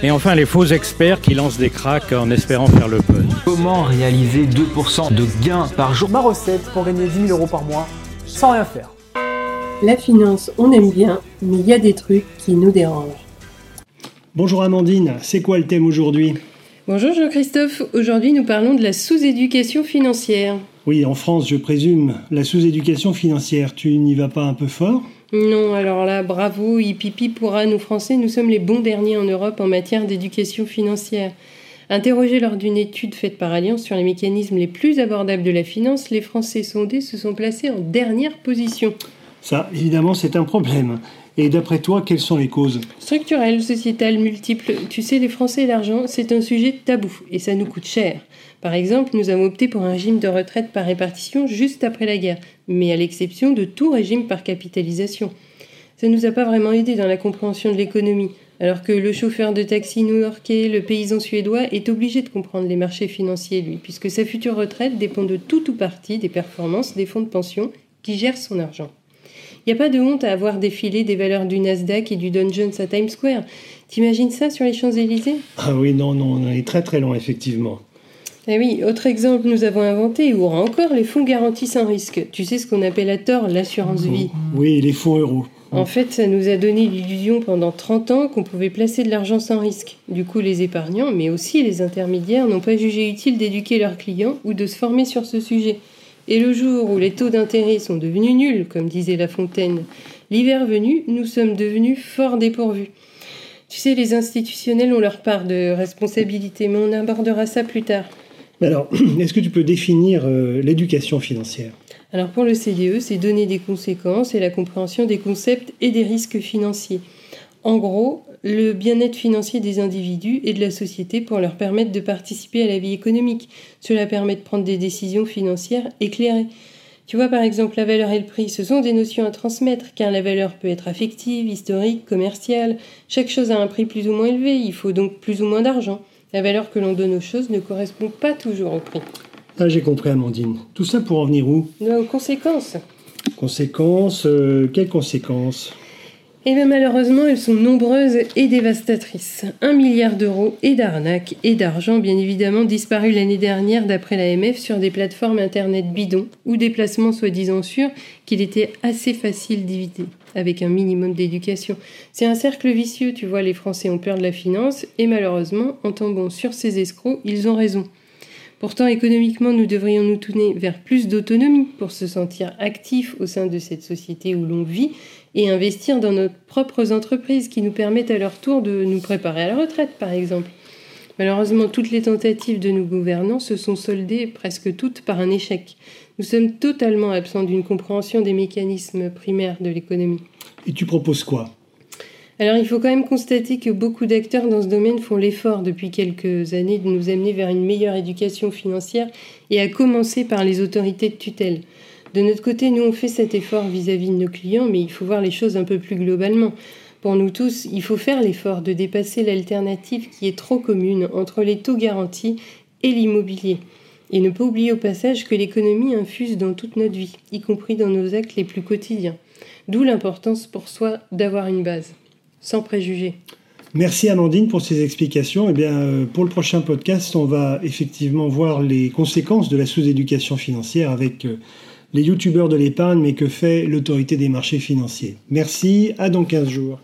Et enfin les faux experts qui lancent des cracks en espérant faire le buzz. Comment réaliser 2% de gains par jour Ma recette pour gagner 10 000 euros par mois sans rien faire. La finance, on aime bien, mais il y a des trucs qui nous dérangent. Bonjour Amandine, c'est quoi le thème aujourd'hui? Bonjour Jean-Christophe, aujourd'hui nous parlons de la sous-éducation financière. Oui, en France, je présume, la sous-éducation financière, tu n'y vas pas un peu fort? Non, alors là, bravo, hipipi pourra, nous Français, nous sommes les bons derniers en Europe en matière d'éducation financière. Interrogés lors d'une étude faite par Alliance sur les mécanismes les plus abordables de la finance, les Français sondés se sont placés en dernière position. Ça, évidemment, c'est un problème. Et d'après toi, quelles sont les causes? Structurelles, sociétales, multiples. Tu sais, les Français l'argent, c'est un sujet tabou et ça nous coûte cher. Par exemple, nous avons opté pour un régime de retraite par répartition juste après la guerre, mais à l'exception de tout régime par capitalisation. Ça ne nous a pas vraiment aidé dans la compréhension de l'économie, alors que le chauffeur de taxi new-yorkais, le paysan suédois est obligé de comprendre les marchés financiers, lui, puisque sa future retraite dépend de tout ou partie des performances des fonds de pension qui gèrent son argent. Il n'y a pas de honte à avoir défilé des valeurs du Nasdaq et du Dow Jones à Times Square. T'imagines ça sur les Champs-Élysées? Ah oui, non, non, on est très très loin, effectivement. Eh oui, autre exemple, nous avons inventé, ou encore, les fonds garantis sans risque. Tu sais ce qu'on appelle à tort l'assurance vie? Oui, les fonds euros. En fait, ça nous a donné l'illusion pendant 30 ans qu'on pouvait placer de l'argent sans risque. Du coup, les épargnants, mais aussi les intermédiaires, n'ont pas jugé utile d'éduquer leurs clients ou de se former sur ce sujet. Et le jour où les taux d'intérêt sont devenus nuls, comme disait La Fontaine, l'hiver venu, nous sommes devenus fort dépourvus. Tu sais, les institutionnels ont leur part de responsabilité, mais on abordera ça plus tard. Alors, est-ce que tu peux définir euh, l'éducation financière? Alors pour le CDE, c'est donner des conséquences et la compréhension des concepts et des risques financiers. En gros, le bien-être financier des individus et de la société pour leur permettre de participer à la vie économique. Cela permet de prendre des décisions financières éclairées. Tu vois par exemple la valeur et le prix, ce sont des notions à transmettre car la valeur peut être affective, historique, commerciale. Chaque chose a un prix plus ou moins élevé, il faut donc plus ou moins d'argent. La valeur que l'on donne aux choses ne correspond pas toujours au prix. Ah, j'ai compris Amandine. Tout ça pour en venir où? Aux conséquences. Conséquences euh, Quelles conséquences? Eh bien malheureusement, elles sont nombreuses et dévastatrices. Un milliard d'euros et d'arnaques et d'argent bien évidemment disparu l'année dernière d'après l'AMF sur des plateformes internet bidons ou des placements soi-disant sûrs qu'il était assez facile d'éviter avec un minimum d'éducation. C'est un cercle vicieux, tu vois, les Français ont peur de la finance et malheureusement, en tombant sur ces escrocs, ils ont raison. Pourtant, économiquement, nous devrions nous tourner vers plus d'autonomie pour se sentir actifs au sein de cette société où l'on vit et investir dans nos propres entreprises qui nous permettent à leur tour de nous préparer à la retraite, par exemple. Malheureusement, toutes les tentatives de nos gouvernants se sont soldées presque toutes par un échec. Nous sommes totalement absents d'une compréhension des mécanismes primaires de l'économie. Et tu proposes quoi? Alors il faut quand même constater que beaucoup d'acteurs dans ce domaine font l'effort depuis quelques années de nous amener vers une meilleure éducation financière et à commencer par les autorités de tutelle. De notre côté, nous on fait cet effort vis-à-vis de nos clients, mais il faut voir les choses un peu plus globalement. Pour nous tous, il faut faire l'effort de dépasser l'alternative qui est trop commune entre les taux garantis et l'immobilier. Et ne pas oublier au passage que l'économie infuse dans toute notre vie, y compris dans nos actes les plus quotidiens. D'où l'importance pour soi d'avoir une base, sans préjugés. Merci Amandine pour ces explications. Eh bien, euh, pour le prochain podcast, on va effectivement voir les conséquences de la sous-éducation financière avec euh, les youtubeurs de l'épargne, mais que fait l'autorité des marchés financiers? Merci, à dans 15 jours.